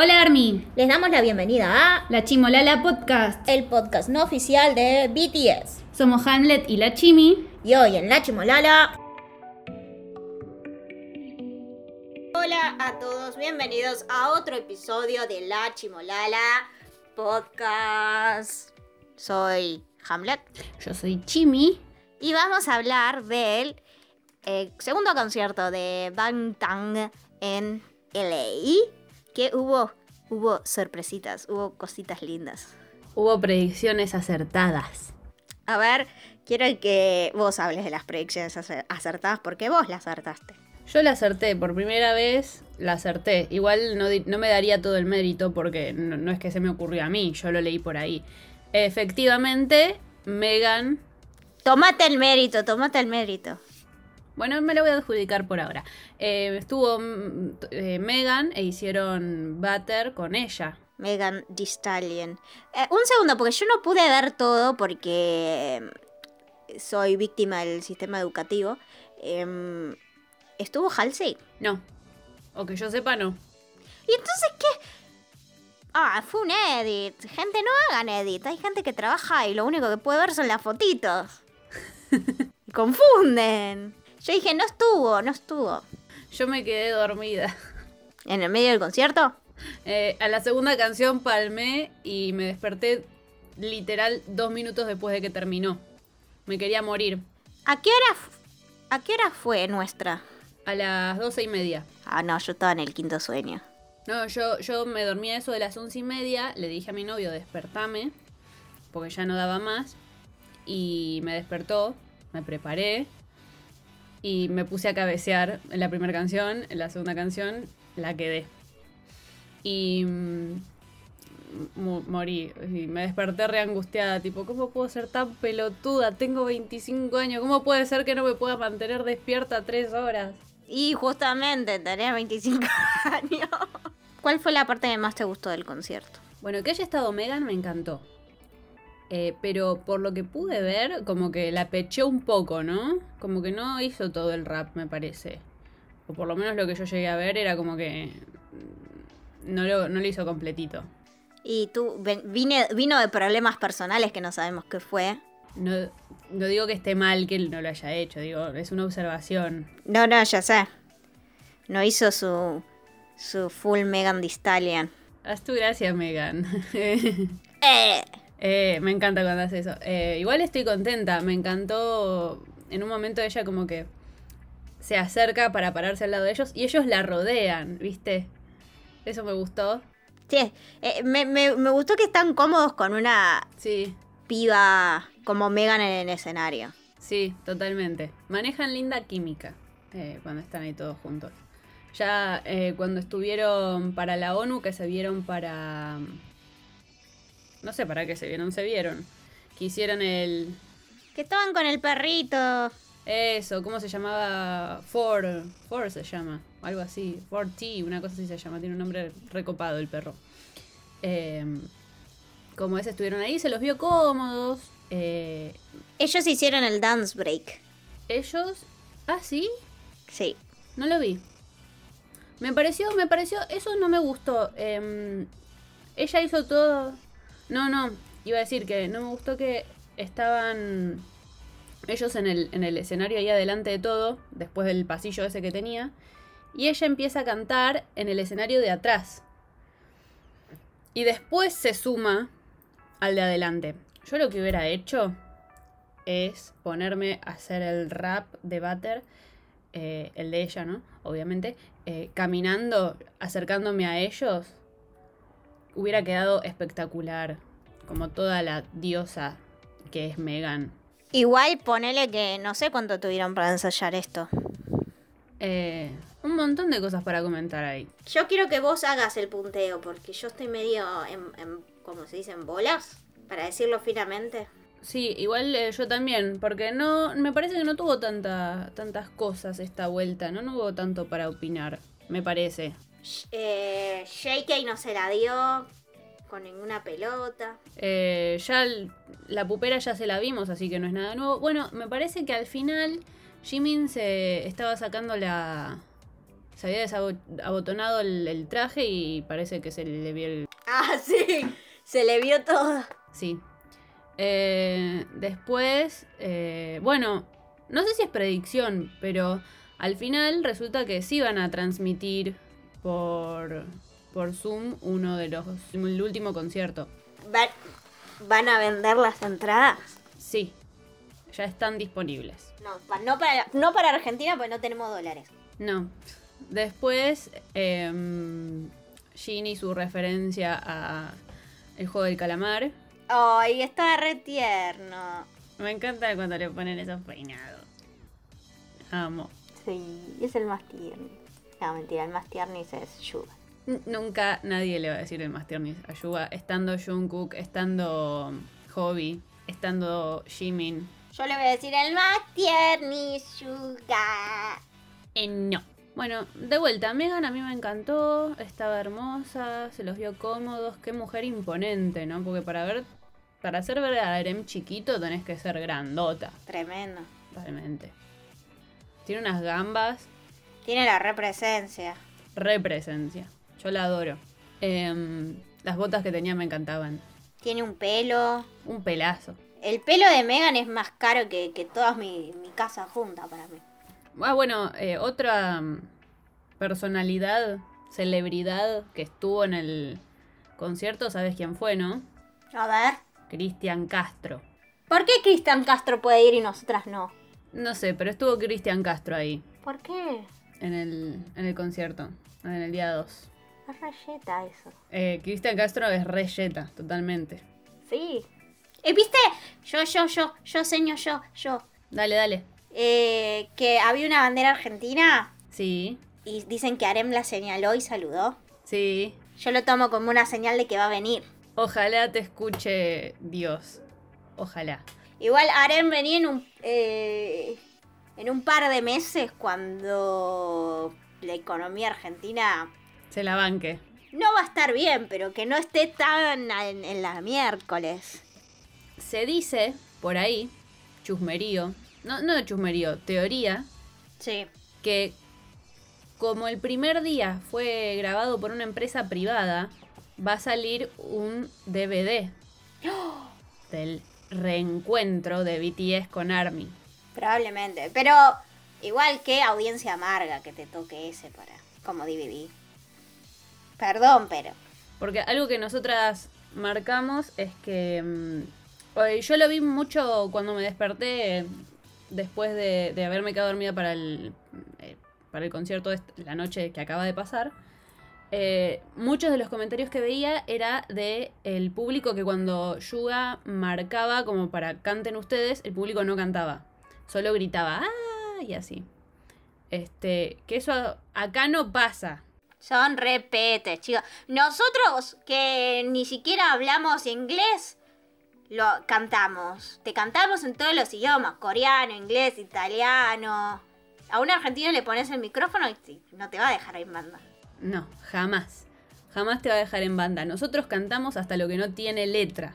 Hola Army, Les damos la bienvenida a la Chimolala Podcast. el podcast no oficial de BTS. Somos Hamlet y la Chimi. Y hoy en La Chimolala. Hola a todos, bienvenidos a otro episodio de La Chimolala Podcast. Soy Hamlet Yo soy Chimi. y vamos a hablar del eh, segundo concierto de Bangtan en LA. Que hubo, hubo sorpresitas, hubo cositas lindas. Hubo predicciones acertadas. A ver, quiero que vos hables de las predicciones acer- acertadas porque vos las acertaste. Yo la acerté, por primera vez la acerté. Igual no, no me daría todo el mérito porque no, no es que se me ocurrió a mí, yo lo leí por ahí. Efectivamente, Megan... Tomate el mérito, tomate el mérito. Bueno, me lo voy a adjudicar por ahora. Eh, estuvo mm, eh, Megan e hicieron Butter con ella. Megan Thee Stallion. Eh, un segundo, porque yo no pude ver todo porque eh, soy víctima del sistema educativo. Em, ¿Estuvo Halsey? No. O que yo sepa, no. ¿Y entonces qué? Ah, fue un edit. Gente, no hagan edit. Hay gente que trabaja y lo único que puede ver son las fotitos. Confunden. Yo dije, no estuvo, no estuvo. Yo me quedé dormida. ¿En el medio del concierto? Eh, a la segunda canción palmé y me desperté literal dos minutos después de que terminó. Me quería morir. ¿A qué hora, a qué hora fue nuestra? A las doce y media. Ah, no, yo estaba en el quinto sueño. No, yo, yo me dormí a eso de las once y media. Le dije a mi novio, despertame. Porque ya no daba más. Y me despertó. Me preparé. Y me puse a cabecear en la primera canción. En la segunda canción la quedé. Y mm, mo- morí. Y me desperté re angustiada. Tipo, ¿cómo puedo ser tan pelotuda? Tengo 25 años. ¿Cómo puede ser que no me pueda mantener despierta tres horas? Y justamente, tenía 25 años. ¿Cuál fue la parte que más te gustó del concierto? Bueno, que haya estado Megan me encantó. Eh, pero por lo que pude ver, como que la pecheó un poco, ¿no? Como que no hizo todo el rap, me parece. O por lo menos lo que yo llegué a ver era como que no lo, no lo hizo completito. Y tú, vine, vino de problemas personales que no sabemos qué fue. No, no digo que esté mal que él no lo haya hecho, digo, es una observación. No, no, ya sé. No hizo su, su full Megan Thee Stallion. Haz tu gracia, Megan. Eh. Eh, me encanta cuando hace eso. Eh, igual estoy contenta. Me encantó. En un momento ella como que se acerca para pararse al lado de ellos y ellos la rodean, ¿viste? Eso me gustó. Sí, eh, me, me- me gustó que están cómodos con una Sí, piba como Megan en el escenario. sí, totalmente. Manejan linda química eh, cuando están ahí todos juntos. Ya eh, cuando estuvieron para la ONU, que se vieron para... No sé para qué se vieron, se vieron. Que hicieron el, Que estaban con el perrito. Eso, ¿cómo se llamaba? Ford, Ford se llama, algo así. Ford T, una cosa así se llama, tiene un nombre recopado el perro. Eh, como ese estuvieron ahí, se los vio cómodos. eh, Ellos hicieron el dance break. ellos, ah, sí, Sí. no lo vi. Me pareció, me pareció, eso no me gustó. eh, ella hizo todo. No, no, iba a decir que no me gustó que estaban ellos en el, en el escenario ahí adelante de todo, después del pasillo ese que tenía, y ella empieza a cantar en el escenario de atrás. Y después se suma al de adelante. Yo lo que hubiera hecho es ponerme a hacer el rap de Butter, eh, el de ella, ¿no? Obviamente, eh, caminando, acercándome a ellos, hubiera quedado espectacular, como toda la diosa que es Megan. Igual ponele que no sé cuánto tuvieron para ensayar esto. Eh, un montón de cosas para comentar ahí. Yo quiero que vos hagas el punteo, porque yo estoy medio en, en ¿cómo se dice? En bolas, para decirlo finamente. Sí, igual eh, yo también, porque no, me parece que no tuvo tanta, tantas cosas esta vuelta, ¿no? No hubo tanto para opinar, me parece. Eh, JK no se la dio con ninguna pelota. Eh, ya el- la pupera ya se la vimos, así que no es nada nuevo. Bueno, me parece que al final Jimin se estaba sacando la, se había desabotonado el, el traje y parece que se le vio el... Ah, sí. Se le vio todo. Sí. Eh, después, eh, bueno, no sé si es predicción, pero al final resulta que sí van a transmitir por, por Zoom uno de los... el último concierto. ¿Van, ¿Van a vender las entradas? Sí, ya están disponibles. No, pa- no, para, no para Argentina porque no tenemos dólares. No. Después, eh, Ginny su referencia a el juego del calamar. Ay, está re tierno. Me encanta cuando le ponen esos peinados. Amo. Sí, es el más tierno. No, mentira, el más tierno es Suga. Nunca nadie le va a decir el más tierno a Yuga, estando Jungkook, estando Hobby, estando Jimin. Yo le voy a decir el más tierno Suga. Eh, no. Bueno, de vuelta, Megan a mí me encantó, estaba hermosa, se los vio cómodos, qué mujer imponente, ¿no? Porque para ver, para hacer ver a Erem chiquito tenés que ser grandota, Tremendo. realmente. Tiene unas gambas, Tiene la represencia. represencia. Yo la adoro. Em, las botas que tenía me encantaban. Tiene un pelo. Un pelazo. El pelo de Megan es más caro que, que toda mi, mi casa junta para mí. Ah, bueno, eh, otra mm, personalidad, celebridad que estuvo en el concierto, ¿sabes quién fue, no? A ver. Cristian Castro. ¿Por qué Cristian Castro puede ir y nosotras no? No sé, pero estuvo Cristian Castro ahí, ¿Por qué? en el, en el concierto, en el día 2. Es rayeta eso. Eh, Cristian Castro es re yeta, totalmente. Sí. Eh, ¿Viste? Yo, yo, yo, yo, señor, yo, yo. Dale, dale. Eh, que había una bandera argentina Sí, y dicen que Arem la señaló y saludó. sí. Yo lo tomo como una señal de que va a venir. Ojalá te escuche Dios. Ojalá. Igual Arem venía en un, eh, en un par de meses cuando la economía argentina Se la banque. no va a estar bien, pero que no esté tan en, en la miércoles. Se dice por ahí, chusmerío, no, no chusmerío, teoría, Sí. que como el primer día fue grabado por una empresa privada, va a salir un DVD del reencuentro de BTS con ARMY. Probablemente. Pero igual que audiencia amarga que te toque ese para como DVD. Perdón, pero. Porque algo que nosotras marcamos es que mm, eh, yo lo vi mucho cuando me desperté después de, haberme quedado dormida para el, eh, para el concierto de la noche que acaba de pasar. Eh, muchos de los comentarios que veía era de el público que cuando Yuga marcaba como para canten ustedes, el público no cantaba. Solo gritaba ¡ah! y así. Este, que eso acá no pasa. Son repetes, chicos. Nosotros que ni siquiera hablamos inglés, lo cantamos. Te cantamos en todos los idiomas. Coreano, inglés, italiano. A un argentino le pones el micrófono y no te va a dejar en banda. No, jamás. Jamás te va a dejar en banda. Nosotros cantamos hasta lo que no tiene letra.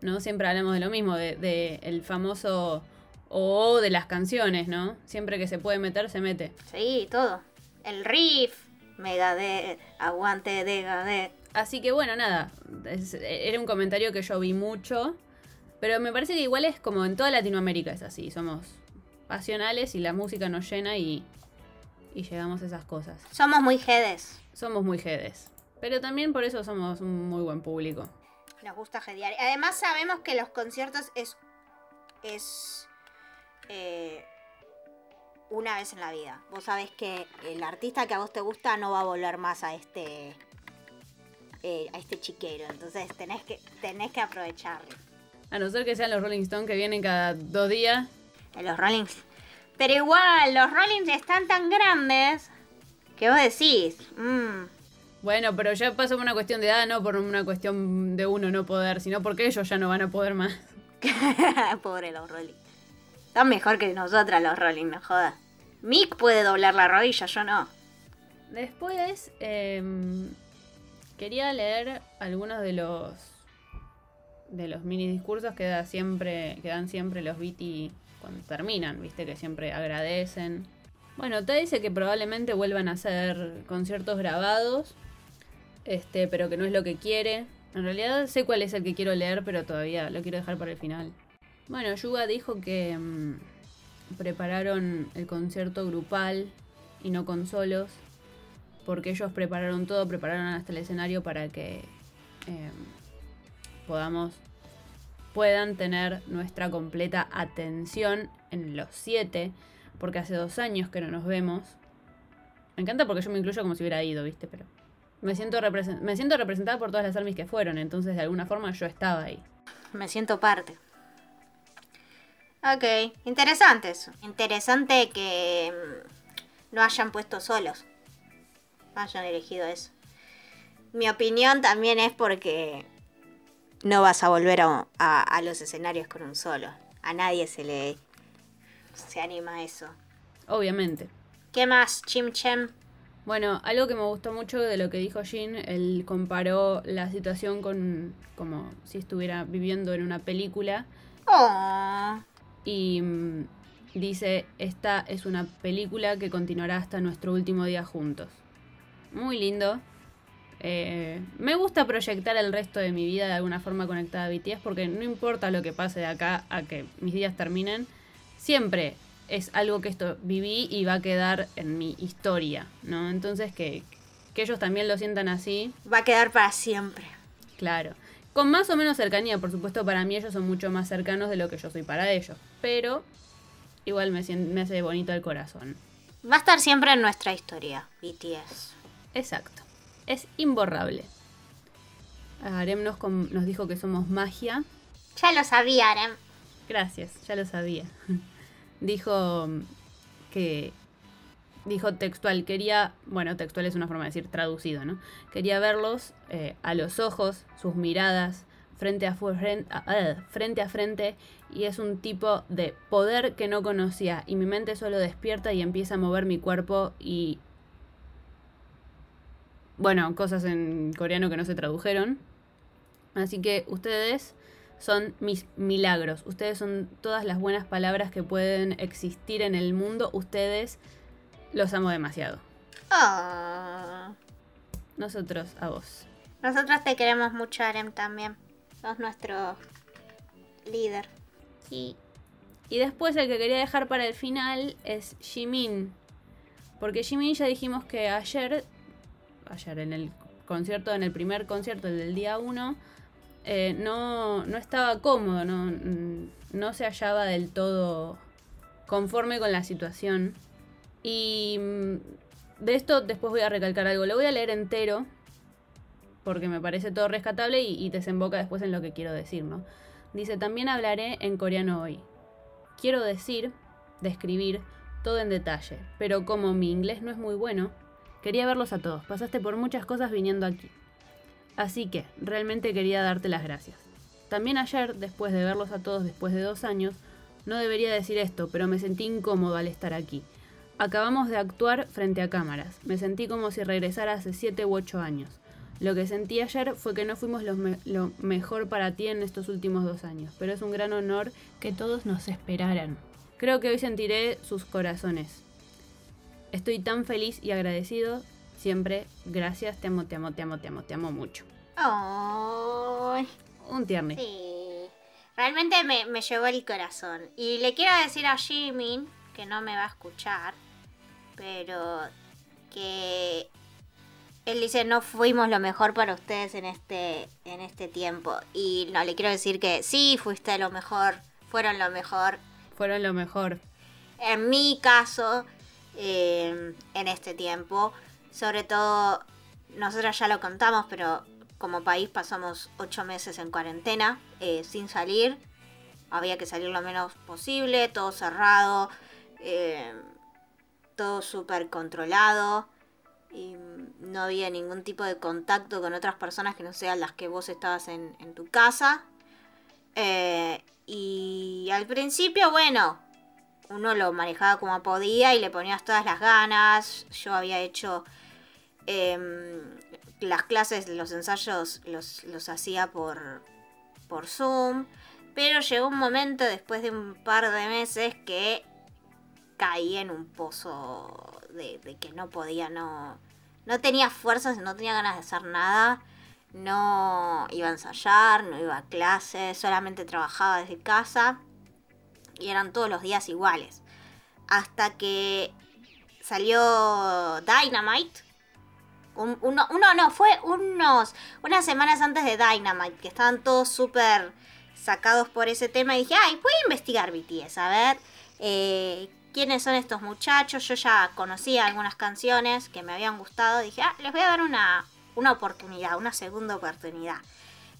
¿No? Siempre hablamos de lo mismo, de, de el famoso o de las canciones, ¿no? Siempre que se puede meter, se mete. Sí, todo. El riff, Megadeth, aguante de Así que bueno, nada. es- era un comentario que yo vi mucho. Pero me parece que igual es como en toda Latinoamérica es así. Somos pasionales y la música nos llena y, y llegamos a esas cosas. Somos muy jedes. Somos muy jedes. Pero también por eso somos un muy buen público. Nos gusta jedear. Además sabemos que los conciertos es. es. eh, una vez en la vida. Vos sabés que el artista que a vos te gusta no va a volver más a este. eh, a este chiquero. Entonces tenés que, tenés que aprovecharlo. A no ser que sean los Rolling Stones que vienen cada dos días. En los Rollings. Pero igual, los Rollings están tan grandes. que vos decís. mm, Bueno, pero ya pasa por una cuestión de edad, no por una cuestión de uno no poder, sino porque ellos ya no van a poder más. Pobre los Rolling. Están mejor que nosotras los Rolling, no jodas. Mick puede doblar la rodilla, yo no. Después, em, quería leer algunos de los de los mini discursos que da siempre que dan siempre los BT cuando terminan, viste que siempre agradecen. Bueno, te dice que probablemente vuelvan a hacer conciertos grabados, este, pero que no es lo que quiere. En realidad sé cuál es el que quiero leer, pero todavía lo quiero dejar para el final. Bueno, Yuga dijo que mm, prepararon el concierto grupal y no con solos, porque ellos prepararon todo, prepararon hasta el escenario para que em, podamos puedan tener nuestra completa atención en los siete, porque hace dos años que no nos vemos. Me encanta porque yo me incluyo como si hubiera ido, ¿viste? Pero me siento, me siento representada por todas las armies que fueron, entonces de alguna forma yo estaba ahí. Me siento parte. Ok, interesante eso. Interesante que mm, no hayan puesto solos. Hayan elegido eso. Mi opinión también es porque no vas a volver a, los escenarios con un solo. A nadie se le se anima a eso. Obviamente. ¿Qué más, Chim Chem? Bueno, algo que me gustó mucho de lo que dijo Jin, él comparó la situación con como si estuviera viviendo en una película. Oh. Y mm, dice, esta es una película que continuará hasta nuestro último día juntos. Muy lindo. Eh, me gusta proyectar el resto de mi vida de alguna forma conectada a BTS porque no importa lo que pase de acá a que mis días terminen, siempre es algo que esto viví y va a quedar en mi historia, ¿no? Entonces que, que ellos también lo sientan así. Va a quedar para siempre. Claro. Con más o menos cercanía, por supuesto, para mí ellos son mucho más cercanos de lo que yo soy para ellos. Pero igual me, me hace bonito el corazón. Va a estar siempre en nuestra historia, BTS. Exacto es imborrable. Arem nos, nos dijo que somos magia. Ya lo sabía, Arem. Gracias, ya lo sabía. dijo que. Dijo textual, quería. Bueno, textual es una forma de decir traducido, ¿no? Quería verlos eh, a los ojos, sus miradas, frente a, frente, eh, frente a frente, y es un tipo de poder que no conocía. Y mi mente solo despierta y empieza a mover mi cuerpo y bueno, cosas en coreano que no se tradujeron. Así que ustedes son mis milagros. Ustedes son todas las buenas palabras que pueden existir en el mundo. Ustedes los amo demasiado. Ah. Nosotros a vos. Nosotros te queremos mucho, Arem, también. Sos nuestro líder. Y, y después el que quería dejar para el final es Jimin. Porque Jimin ya dijimos que ayer ayer en el concierto, en el primer concierto, el del día 1, eh, no, no estaba cómodo, no, no se hallaba del todo conforme con la situación. Y mm, de esto después voy a recalcar algo. Lo voy a leer entero porque me parece todo rescatable y, y, desemboca después en lo que quiero decir, ¿no? Dice, también hablaré en coreano hoy. Quiero decir, describir, todo en detalle, pero como mi inglés no es muy bueno, Quería verlos a todos. Pasaste por muchas cosas viniendo aquí. Así que, realmente quería darte las gracias. También ayer, después de verlos a todos después de dos años, no debería decir esto, pero me sentí incómodo al estar aquí. Acabamos de actuar frente a cámaras. Me sentí como si regresara hace siete u ocho años. Lo que sentí ayer fue que no fuimos lo, lo, mejor para ti en estos últimos dos años, pero es un gran honor que todos nos esperaran. Creo que hoy sentiré sus corazones. Estoy tan feliz y agradecido. Siempre, gracias, te amo, te amo, te amo, te amo, te amo mucho. Un tierno. Sí. Realmente me, me llevó el corazón. Y le quiero decir a Jimin, que no me va a escuchar, pero que él dice no fuimos lo mejor para ustedes en este en este tiempo y no le quiero decir que sí fuiste lo mejor fueron lo mejor fueron lo mejor en mi caso Em, en este tiempo. Sobre todo, nosotros ya lo contamos, pero como país pasamos ocho meses en cuarentena eh, sin salir. Había que salir lo menos posible, todo cerrado, em, todo súper controlado. Y no había ningún tipo de contacto con otras personas que no sean las que vos estabas en, tu casa. Eh, y al principio, bueno, uno lo manejaba como podía y le ponías todas las ganas. Yo había hecho em, las clases, los ensayos los, los hacía por, por Zoom. Pero llegó un momento después de un par de meses que caí en un pozo de, que no podía, no, no tenía fuerzas, no tenía ganas de hacer nada, no iba a ensayar, no iba a clases, solamente trabajaba desde casa y eran todos los días iguales. Hasta que salió Dynamite. Un- uno, uno no, fue unos, unas semanas antes de Dynamite, que estaban todos súper sacados por ese tema. Y dije, ay, voy a investigar BTS, a ver eh, quiénes son estos muchachos. Yo ya conocía algunas canciones que me habían gustado. Dije, ah, les voy a dar una, una oportunidad, una segunda oportunidad.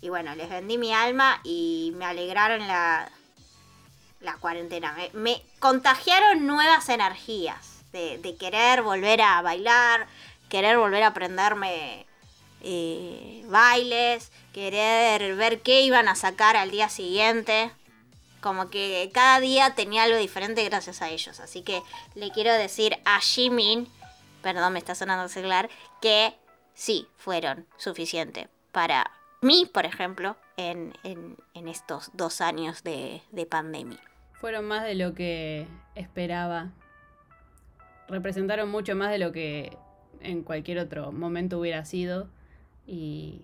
Y bueno, les vendí mi alma y me alegraron la, la cuarentena. Me, me contagiaron nuevas energías de, de querer volver a bailar, querer volver a aprenderme eh, bailes, querer ver qué iban a sacar al día siguiente. Como que cada día tenía algo diferente gracias a ellos. Así que le quiero decir a Jimin, perdón, me está sonando el celular, que sí fueron suficiente para mí, por ejemplo, en, en- estos dos años de, de pandemia. Fueron más de lo que esperaba. Representaron mucho más de lo que en cualquier otro momento hubiera sido. Y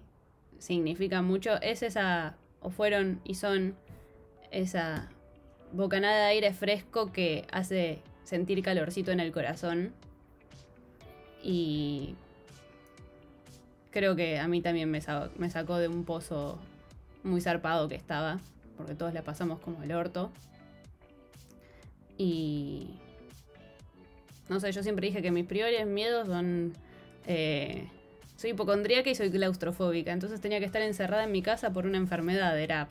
significa mucho. Es esa, o fueron y son esa bocanada de aire fresco que hace sentir calorcito en el corazón. Y creo que a mí también me, sa- me sacó de un pozo muy zarpado que estaba, porque todos la pasamos como el orto. Y no sé, yo siempre dije que mis priores miedos son... eh, soy hipocondríaca y soy claustrofóbica, entonces tenía que estar encerrada en mi casa por una enfermedad, era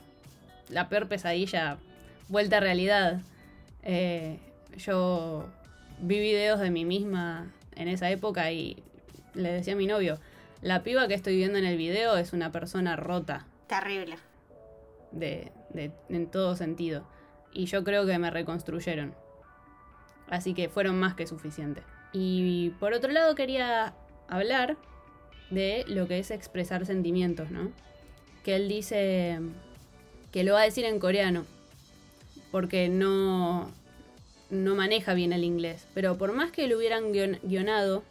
la peor pesadilla vuelta a realidad. Eh, yo vi videos de mí misma en esa época y le decía a mi novio, la piba que estoy viendo en el video es una persona rota Terrible. de, de- en todo sentido. Y yo creo que me reconstruyeron. Así que fueron más que suficientes. Y por otro lado quería hablar de lo que es expresar sentimientos, ¿no? Que él dice que lo va a decir en coreano. Porque no, no maneja bien el inglés. Pero por más que lo hubieran guion- guionado,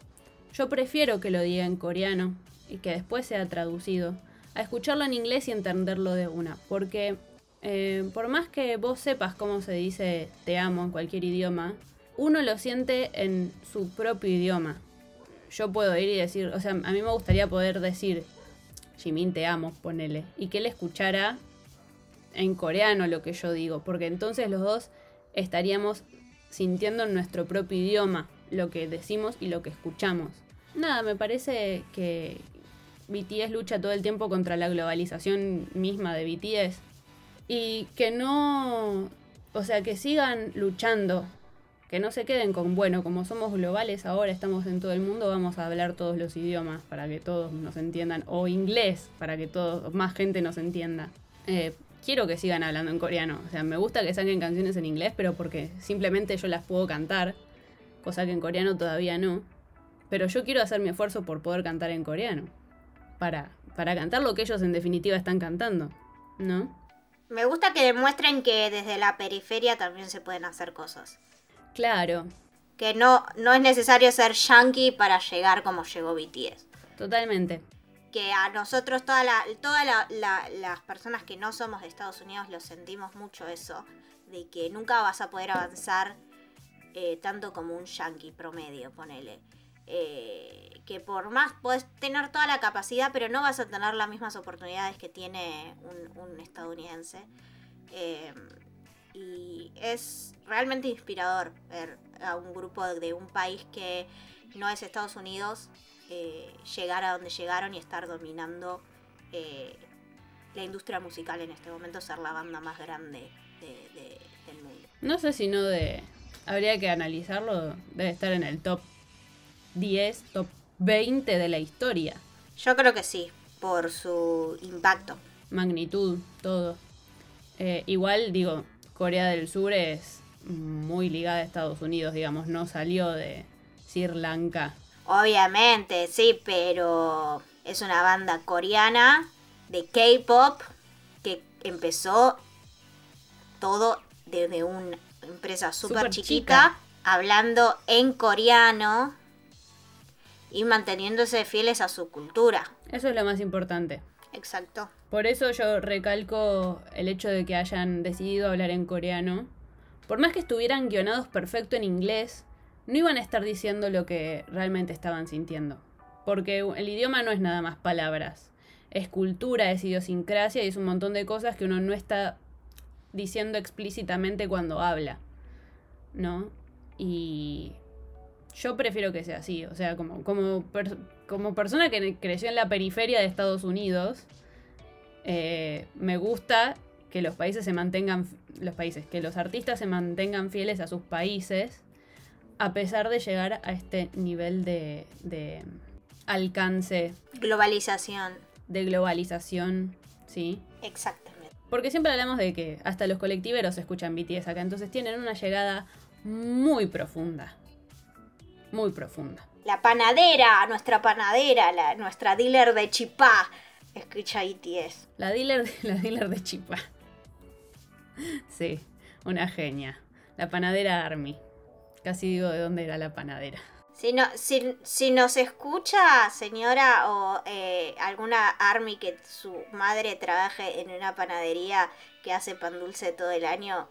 yo prefiero que lo diga en coreano y que después sea traducido a escucharlo en inglés y entenderlo de una. Porque eh, por más que vos sepas cómo se dice te amo en cualquier idioma, uno lo siente en su propio idioma. Yo puedo ir y decir, o sea, a mí me gustaría poder decir, Jimin te amo, ponele, y que él escuchara en coreano lo que yo digo, porque entonces los dos estaríamos sintiendo en nuestro propio idioma lo que decimos y lo que escuchamos. Nada, me parece que BTS lucha todo el tiempo contra la globalización misma de BTS y que no, o sea, que sigan luchando, que no se queden con, bueno, como somos globales ahora, estamos en todo el mundo, vamos a hablar todos los idiomas para que todos nos entiendan, o inglés para que todos, más gente nos entienda. Eh, quiero que sigan hablando en coreano, o sea, me gusta que saquen canciones en inglés, pero porque simplemente yo las puedo cantar, cosa que en coreano todavía no. Pero yo quiero hacer mi esfuerzo por poder cantar en coreano, para, para cantar lo que ellos en definitiva están cantando, ¿no? Me gusta que demuestren que desde la periferia también se pueden hacer cosas. Claro, Que no, no es necesario ser yankee para llegar como llegó BTS. totalmente. Que a nosotros, todas la, toda la- la- las personas que no somos de Estados Unidos, lo sentimos mucho eso. De que nunca vas a poder avanzar eh, tanto como un yankee promedio, ponele. Eh, que por más puedes tener toda la capacidad, pero no vas a tener las mismas oportunidades que tiene un, un estadounidense. Eh, y es realmente inspirador ver a un grupo de un país que no es Estados Unidos eh, llegar a donde llegaron y estar dominando eh, la industria musical en este momento, ser la banda más grande de- de- del mundo. No sé si no de... Habría que analizarlo, debe estar en el top 10, top 20 de la historia. Yo creo que sí, por su impacto. Magnitud, todo. Eh, igual, digo, Corea del Sur es muy ligada a Estados Unidos, digamos, no salió de Sri Lanka. Obviamente, sí, pero es una banda coreana de K-pop que empezó todo desde una empresa súper chiquita chica. hablando en coreano y manteniéndose fieles a su cultura. Eso es lo más importante. Exacto. Por eso yo recalco el hecho de que hayan decidido hablar en coreano. Por más que estuvieran guionados perfecto en inglés, no iban a estar diciendo lo que realmente estaban sintiendo. Porque el idioma no es nada más palabras. Es cultura, es idiosincrasia y es un montón de cosas que uno no está diciendo explícitamente cuando habla. ¿No? Y yo prefiero que sea así. O sea, como, como, como persona que creció en la periferia de Estados Unidos, eh, me gusta que los países se mantengan, los países, que los artistas se mantengan fieles a sus países, a pesar de llegar a este nivel de, de alcance. Globalización. De globalización, sí. Exactamente. Porque siempre hablamos de que hasta los colectiveros escuchan BTS acá, entonces tienen una llegada muy profunda. Muy profunda. La panadera, nuestra panadera, la, nuestra dealer de chipá, escucha BTS. La dealer, la dealer de chipá. Sí, una genia. La panadera Army. Casi digo de dónde era la panadera. Si, no, si, si nos escucha, señora, o eh, alguna Army que su madre trabaje en una panadería que hace pan dulce todo el año,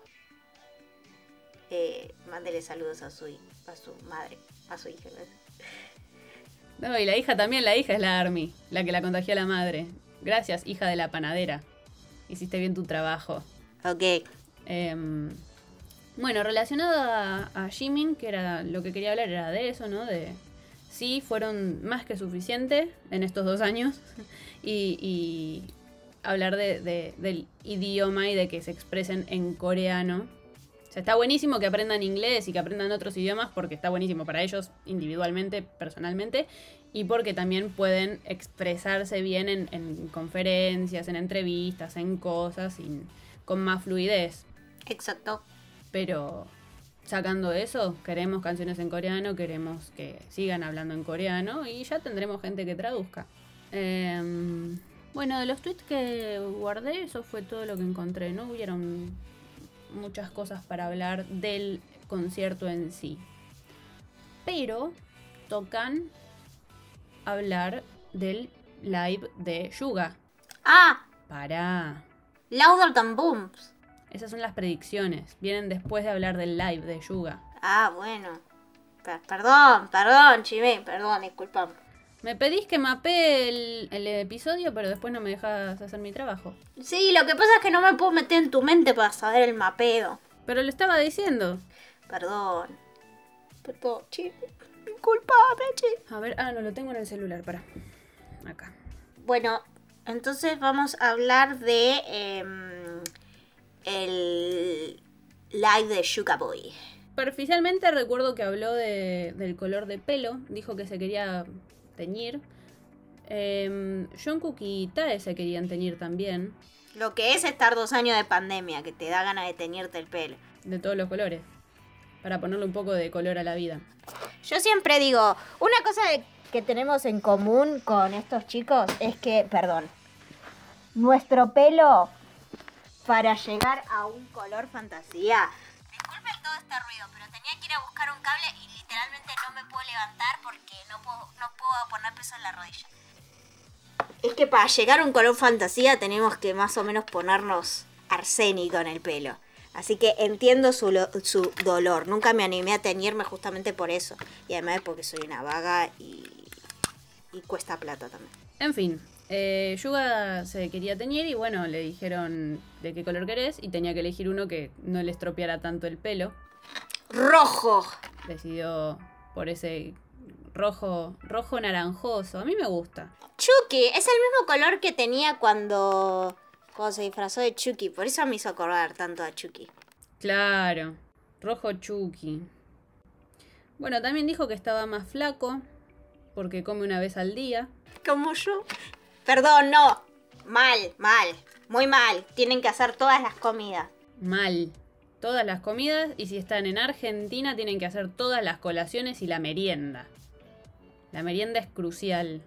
eh, mándele saludos a su, a su madre, a su hija. No, y la hija también, la hija es la Army, la que la contagió a la madre. Gracias, hija de la panadera. Hiciste bien tu trabajo. Ok. Em, bueno, relacionado a, Jimin, que era lo que quería hablar, era de eso, ¿no? De sí, fueron más que suficientes en estos dos años. y, hablar de, del idioma y de que se expresen en coreano. O sea, está buenísimo que aprendan inglés y que aprendan otros idiomas porque está buenísimo para ellos individualmente, personalmente, y porque también pueden expresarse bien en, conferencias, en entrevistas, en cosas, con más fluidez. Exacto. Pero sacando eso, queremos canciones en coreano, queremos que sigan hablando en coreano y ya tendremos gente que traduzca. Em, bueno, de los tweets que guardé, eso fue todo lo que encontré. No hubieron muchas cosas para hablar del concierto en sí. Pero tocan hablar del live de Yuga. Ah. Para. Louder than Booms. Esas son las predicciones. Vienen después de hablar del live de Yuga. Ah, bueno. perdón, perdón, Chime, perdón, disculpame. Me pedís que mapee el, episodio, pero después no me dejas hacer mi trabajo. Sí, lo que pasa es que no me puedo meter en tu mente para saber el mapeo. Pero lo estaba diciendo. Perdón. Perdón, Chime. Disculpame, Chime. A ver, ah, no, lo tengo en el celular, para. Acá. Bueno, entonces vamos a hablar de... Em, el live de Sugar Boy. Superficialmente recuerdo que habló del color de pelo, dijo que se quería teñir. Eh, Jungkook y Tae se querían teñir también. Lo que es estar dos años de pandemia, que te da ganas de teñirte el pelo. De todos los colores. Para ponerle un poco de color a la vida. Yo siempre digo, una cosa que tenemos en común con estos chicos es que, perdón, nuestro pelo para llegar a un color fantasía. Disculpen todo este ruido, pero tenía que ir a buscar un cable y literalmente no me puedo levantar porque no puedo, no puedo poner peso en la rodilla. Es que para llegar a un color fantasía tenemos que más o menos ponernos arsénico en el pelo. Así que entiendo su, su dolor. Nunca me animé a teñirme justamente por eso. Y además porque soy una vaga y, y cuesta plata también. En fin, eh, Yuga se quería teñir y bueno, le dijeron de qué color querés y tenía que elegir uno que no le estropeara tanto el pelo. Rojo. Decidió por ese rojo, rojo naranjoso. A mí me gusta. Chucky, es el mismo color que tenía cuando, cuando se disfrazó de Chucky. Por eso me hizo acordar tanto a Chucky. Claro, rojo Chucky. Bueno, también dijo que estaba más flaco porque come una vez al día. Como yo. Perdón, no. Mal, mal. Muy mal. Tienen que hacer todas las comidas. Mal. Todas las comidas y si están en Argentina tienen que hacer todas las colaciones y la merienda. La merienda es crucial.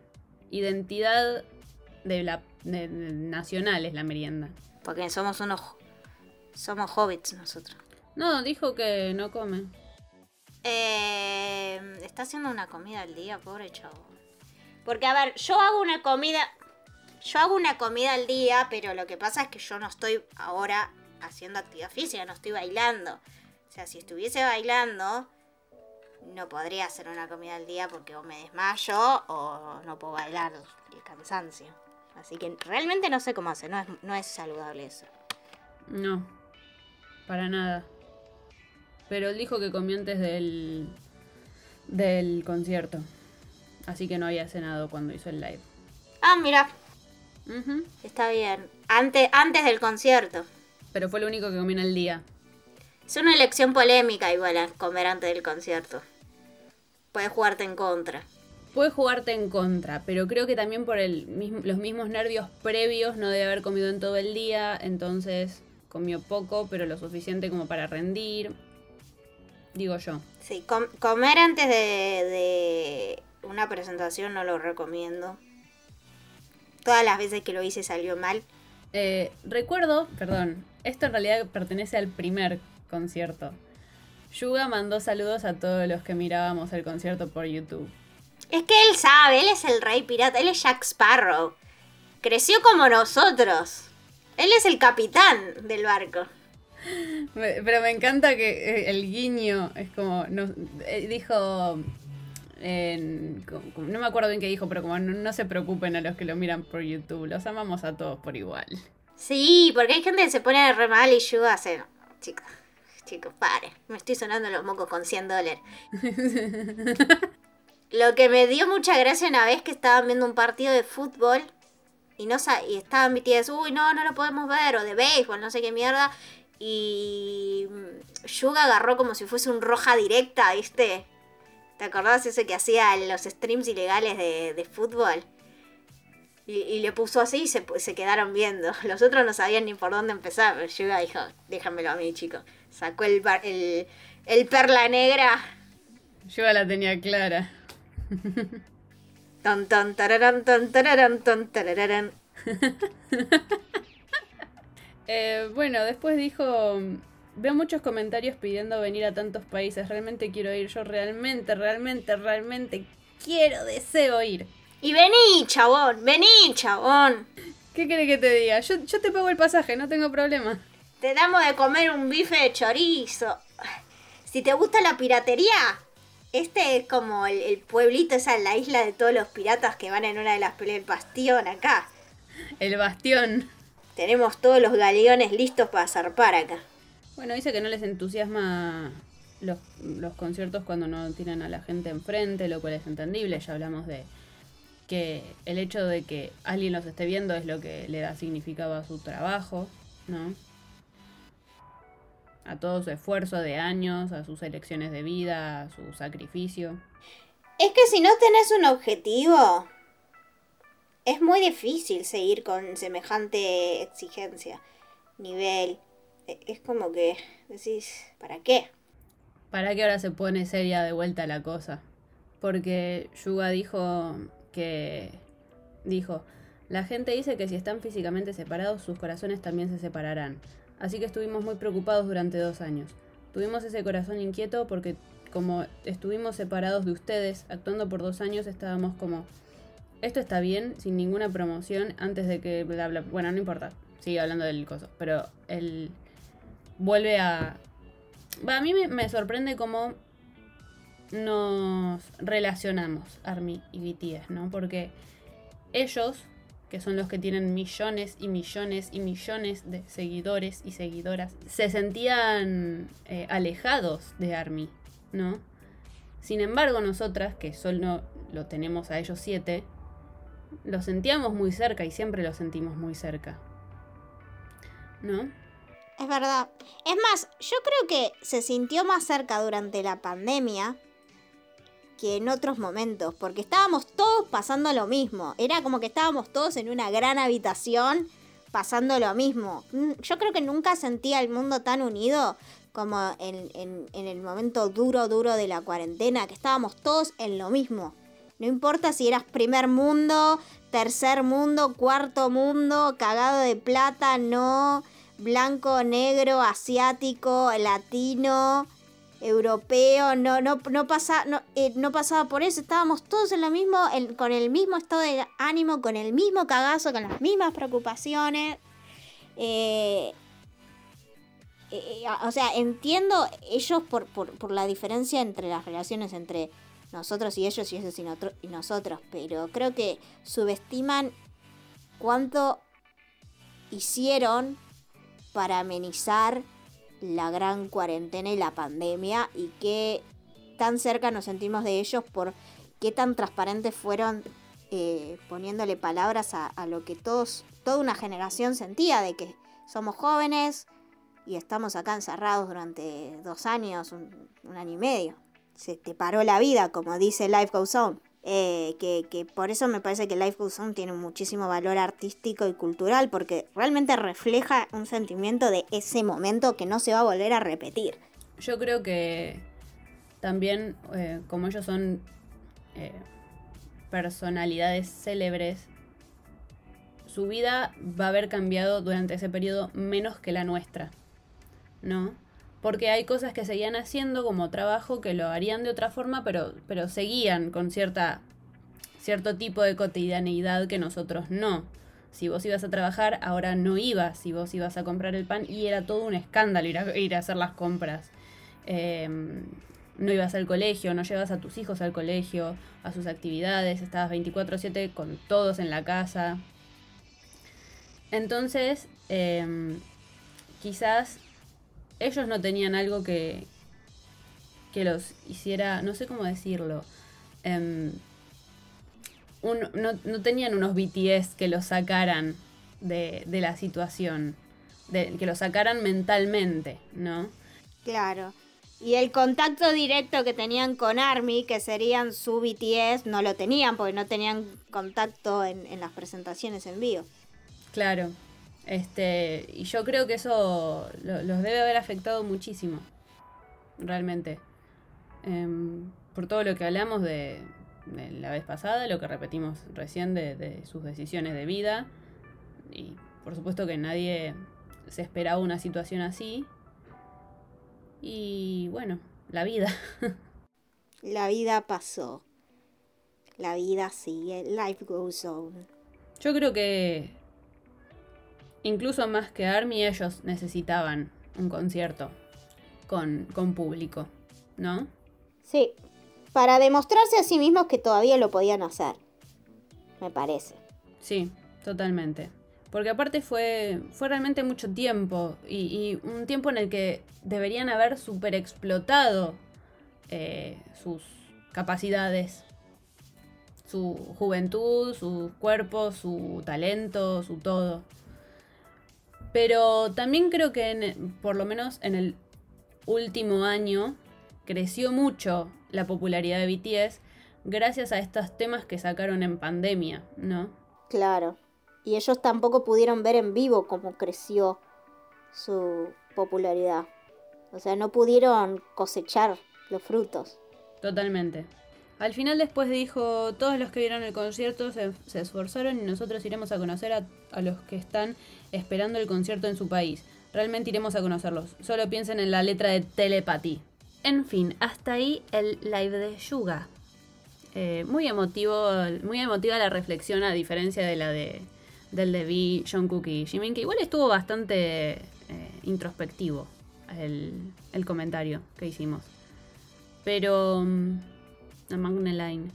Identidad de la nacional es la merienda. Porque somos unos somos hobbits nosotros. No, dijo que no come. Eh, está haciendo una comida al día, pobre chavo. Porque, a ver, yo hago una comida. Yo hago una comida al día, pero lo que pasa es que yo no estoy ahora haciendo actividad física, no estoy bailando. O sea, si estuviese bailando, no podría hacer una comida al día porque o me desmayo o no puedo bailar el cansancio. Así que realmente no sé cómo hacer, no es, no es saludable eso. No, para nada. Pero él dijo que comió antes del, del concierto. Así que no había cenado cuando hizo el live. Ah, mira, Está bien. Antes, antes del concierto. Pero fue lo único que comió en el día. Es una elección polémica igual a comer antes del concierto. Puedes jugarte en contra. Puede jugarte en contra, pero creo que también por el los mismos nervios previos no debe haber comido en todo el día, entonces comió poco, pero lo suficiente como para rendir. Digo yo. Sí, com- comer antes de, de una presentación no lo recomiendo. Todas las veces que lo hice salió mal. Eh, recuerdo, perdón, esto en realidad pertenece al primer concierto. Yuga mandó saludos a todos los que mirábamos el concierto por YouTube. Es que él sabe, él es el rey pirata, él es Jack Sparrow. Creció como nosotros. Él es el capitán del barco. Pero me encanta que eh, el guiño es como. eh, dijo. En- no me acuerdo bien qué dijo, pero como no, no se preocupen a los que lo miran por YouTube. Los amamos a todos por igual. Sí, porque hay gente que se pone re mal y yo hace... Chicos, chicos, pare. Me estoy sonando los mocos con 100 dólares. Lo que me dio mucha gracia una vez que estaban viendo un partido de fútbol y no y estaban mi tía, uy, no, no lo podemos ver, o de béisbol, no sé qué mierda. Y mm, Yuga agarró como si fuese un roja directa, ¿viste? ¿Te acordás ese que hacía los streams ilegales de, de fútbol? Y, y le puso así y se, se quedaron viendo. Los otros no sabían ni por dónde empezar, pero Yuga dijo, déjamelo a mí, chico. Sacó el, bar- el, el perla negra. Yuga la tenía clara. Ton, ton, tararán, ton, tararán, ton, tararán. Eh, bueno, después dijo. Veo muchos comentarios pidiendo venir a tantos países. Realmente quiero ir. Yo realmente, realmente, realmente quiero, deseo ir. Y vení, chabón, vení, chabón. ¿Qué quiere que te diga? Yo, yo te pago el pasaje, no tengo problema. Te damos de comer un bife de chorizo. Si te gusta la piratería, este es como el, el pueblito, esa es la isla de todos los piratas que van en una de las peleas del bastión acá. El bastión. Tenemos todos los galeones listos para zarpar acá. Bueno, dice que no les entusiasma los, conciertos cuando no tienen a la gente enfrente, lo cual es entendible. Ya hablamos de que el hecho de que alguien los esté viendo es lo que le da significado a su trabajo, ¿no? A todo su esfuerzo de años, a sus elecciones de vida, a su sacrificio. Es que si no tenés un objetivo, es muy difícil seguir con semejante exigencia, nivel. E- Es como que decís, ¿para qué? ¿Para qué ahora se pone seria de vuelta la cosa? Porque Yuga dijo que... Dijo, la gente dice que si están físicamente separados, sus corazones también se separarán. Así que estuvimos muy preocupados durante dos años. Tuvimos ese corazón inquieto porque como estuvimos separados de ustedes, actuando por dos años, estábamos como... Esto está bien, sin ninguna promoción, antes de que... Bueno, no importa. Sigue hablando del coso. Pero él vuelve a, a mí me, me sorprende cómo nos relacionamos, Army y BTS, ¿no? Porque ellos, que son los que tienen millones y millones y millones de seguidores y seguidoras, se sentían eh, alejados de Army, ¿no? Sin embargo, nosotras, que solo lo tenemos a ellos siete, lo sentíamos muy cerca y siempre lo sentimos muy cerca. ¿No? Es verdad. Es más, yo creo que se sintió más cerca durante la pandemia que en otros momentos, porque estábamos todos pasando lo mismo. Era como que estábamos todos en una gran habitación pasando lo mismo. Mm, Yo creo que nunca sentía el mundo tan unido como en, en- en el momento duro, duro de la cuarentena, que estábamos todos en lo mismo. No importa si eras primer mundo, tercer mundo, cuarto mundo, cagado de plata, no, blanco, negro, asiático, latino, europeo, no, no, no, pasa, no, eh, no pasaba por eso, estábamos todos en lo mismo, con el mismo estado de ánimo, con el mismo cagazo, con las mismas preocupaciones. Eh, eh, o sea, entiendo ellos por, por, la diferencia entre las relaciones entre nosotros y ellos y ellos y, y nosotros, pero creo que subestiman cuánto hicieron para amenizar la gran cuarentena y la pandemia y qué tan cerca nos sentimos de ellos por qué tan transparentes fueron eh, poniéndole palabras a, lo que todos, toda una generación sentía de que somos jóvenes y estamos acá encerrados durante dos años, un, un año y medio. Se te paró la vida, como dice Life Goes On. Eh, que, por eso me parece que Life Goes On tiene muchísimo valor artístico y cultural, porque realmente refleja un sentimiento de ese momento que no se va a volver a repetir. Yo creo que también, eh, como ellos son eh, personalidades célebres, su vida va a haber cambiado durante ese periodo menos que la nuestra, ¿no? Porque hay cosas que seguían haciendo como trabajo que lo harían de otra forma, pero, pero seguían con cierta, cierto tipo de cotidianeidad que nosotros no. Si vos ibas a trabajar, ahora no ibas. Si vos ibas a comprar el pan, y era todo un escándalo ir a, ir a hacer las compras. Em, no ibas al colegio, no llevas a tus hijos al colegio, a sus actividades, estabas 24/7 con todos en la casa. Entonces, em, quizás ellos no tenían algo que, que los hiciera, no sé cómo decirlo, em, no, tenían unos BTS que los sacaran de, la situación, de, que los sacaran mentalmente, ¿no? Claro. Y el contacto directo que tenían con Army, que serían su BTS, no lo tenían porque no tenían contacto en, en las presentaciones en vivo. Claro. Este, y yo creo que eso los debe haber afectado muchísimo, realmente. Em, por todo lo que hablamos de, la vez pasada, lo que repetimos recién de, sus decisiones de vida. Y por supuesto que nadie se esperaba una situación así. Y bueno, la vida. la vida pasó. La vida sigue. Life goes on. Yo creo que incluso más que Army, ellos necesitaban un concierto con, con público, ¿no? Sí, para demostrarse a sí mismos que todavía lo podían hacer, me parece. Sí, totalmente. Porque aparte fue, fue realmente mucho tiempo y, un tiempo en el que deberían haber super explotado eh, sus capacidades, su juventud, su cuerpo, su talento, su todo. Pero también creo que por lo menos en el último año creció mucho la popularidad de BTS gracias a estos temas que sacaron en pandemia, ¿no? Claro. Y ellos tampoco pudieron ver en vivo cómo creció su popularidad. O sea, no pudieron cosechar los frutos. Totalmente. Al final después dijo, todos los que vieron el concierto se, esforzaron y nosotros iremos a conocer a, los que están esperando el concierto en su país. Realmente iremos a conocerlos. Solo piensen en la letra de Telepathy. En fin, hasta ahí el live de Yuga. Eh, muy emotivo, muy emotiva la reflexión a diferencia de la de del de V, Jungkook y Jimin, que igual estuvo bastante eh, introspectivo el, el comentario que hicimos. Pero a Magneline.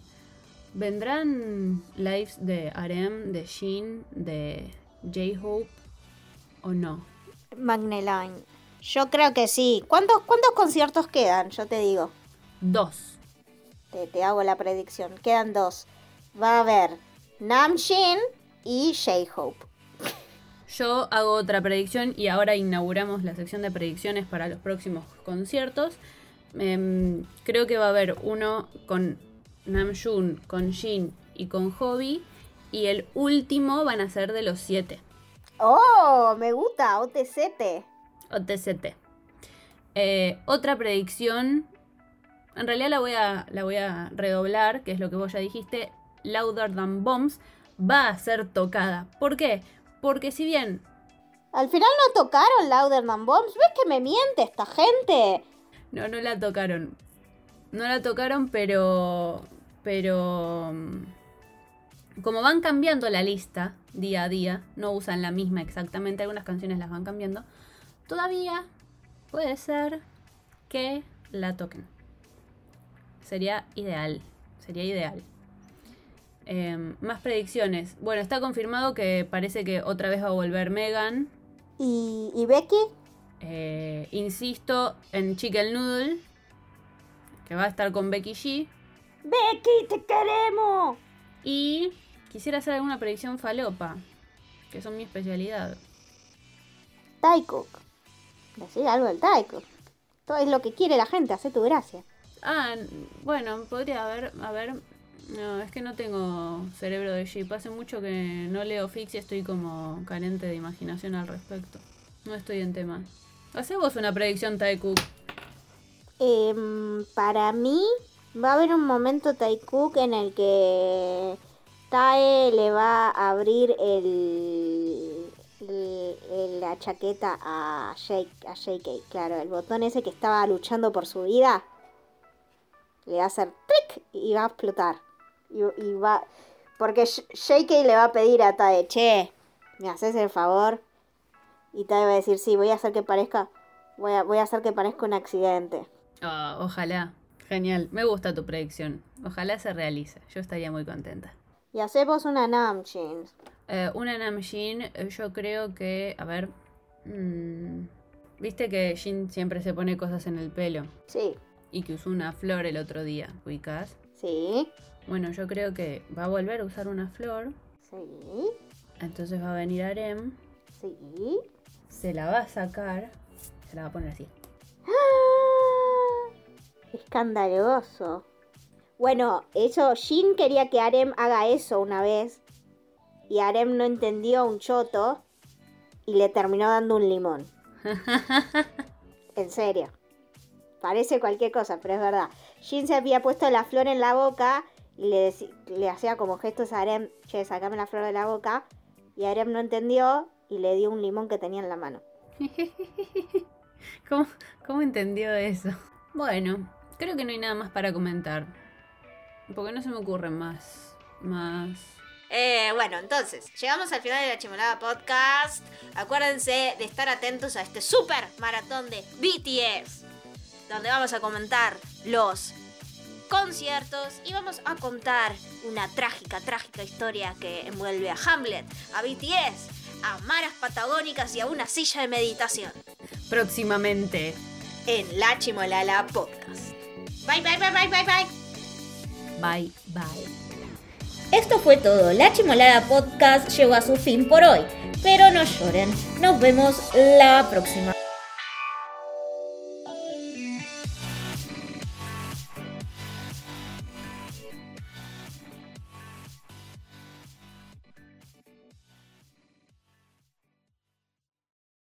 ¿Vendrán lives de Arem, de Shin, de J-Hope o no? Magneline. Yo creo que sí. ¿Cuántos, ¿Cuántos conciertos quedan? Yo te digo. Dos. Te, te hago la predicción. Quedan dos. Va a haber Namshin y J-Hope. Yo hago otra predicción y ahora inauguramos la sección de predicciones para los próximos conciertos. Em, creo que va a haber uno con Namjoon, con Jin y con Hobby. Y el último van a ser de los siete. ¡Oh! Me gusta, OTCT. OTCT. Eh, otra predicción. En realidad la voy, a, la voy a redoblar, que es lo que vos ya dijiste. Louder Than Bombs va a ser tocada. ¿Por qué? Porque si bien. Al final no tocaron Louder Than Bombs. ¿Ves que me miente esta gente? No, no la tocaron. No la tocaron, pero. Pero. mm, Como van cambiando la lista día a día, no usan la misma exactamente, algunas canciones las van cambiando. Todavía puede ser que la toquen. Sería ideal. Sería ideal. Em, más predicciones. Bueno, está confirmado que parece que otra vez va a volver Megan. ¿Y, y Becky? Eh, insisto en Chicken Noodle, que va a estar con Becky G. ¡Becky, te queremos! Y quisiera hacer alguna predicción falopa, que son mi especialidad. Taekook. Decir algo del Taekook. Todo es lo que quiere la gente, hace tu gracia. Ah, bueno, podría haber, a ver. No, es que no tengo cerebro de Jeep. Hace mucho que no leo Fix y estoy como carente de imaginación al respecto. No estoy en tema. Hacé vos una predicción, Taekook. Em, para mí va a haber un momento Taekook en el que Tae le va a abrir el, la chaqueta a Shake, a Shakey, claro, el botón ese que estaba luchando por su vida. Le va a hacer clic y va a explotar. Y, va porque Shakey le va a pedir a Tae, che, ¿me haces el favor? Y Tae va a decir, sí, voy a hacer que parezca, voy a, voy a hacer que parezca un accidente. Ah, ojalá. Genial. Me gusta tu predicción. Ojalá se realice. Yo estaría muy contenta. Y hacemos una Namjin. Eh, una Namjin, eh, yo creo que. A ver. mm, Viste que Jin siempre se pone cosas en el pelo. Sí, Y que usó una flor el otro día, ubicás. sí, Bueno, yo creo que va a volver a usar una flor. sí, Entonces va a venir Arem. sí. Se la va a sacar. Se la va a poner así. ¡Ah! Escandaloso. Bueno, eso, Shin quería que Arem haga eso una vez. Y Arem no entendió un choto. Y le terminó dando un limón. En serio. Parece cualquier cosa, pero es verdad. Shin se había puesto la flor en la boca y le, le hacía como gestos a Arem, che, sacame la flor de la boca. Y Arem no entendió y le dio un limón que tenía en la mano. ¿Cómo, ¿Cómo entendió eso? Bueno, creo que no hay nada más para comentar. Porque no se me ocurren más. Más. Eh, bueno, entonces, llegamos al final de la Chimolada Podcast. Acuérdense de estar atentos a este super maratón de BTS, donde vamos a comentar los conciertos y vamos a contar una trágica, trágica historia que envuelve a Hamlet, a BTS, a maras patagónicas y a una silla de meditación Próximamente. en la Chimolala Podcast. Bye, bye, bye, bye, bye, bye. Bye, bye. Esto fue todo. La Chimolada Podcast llegó a su fin por hoy. Pero no lloren. Nos vemos la próxima.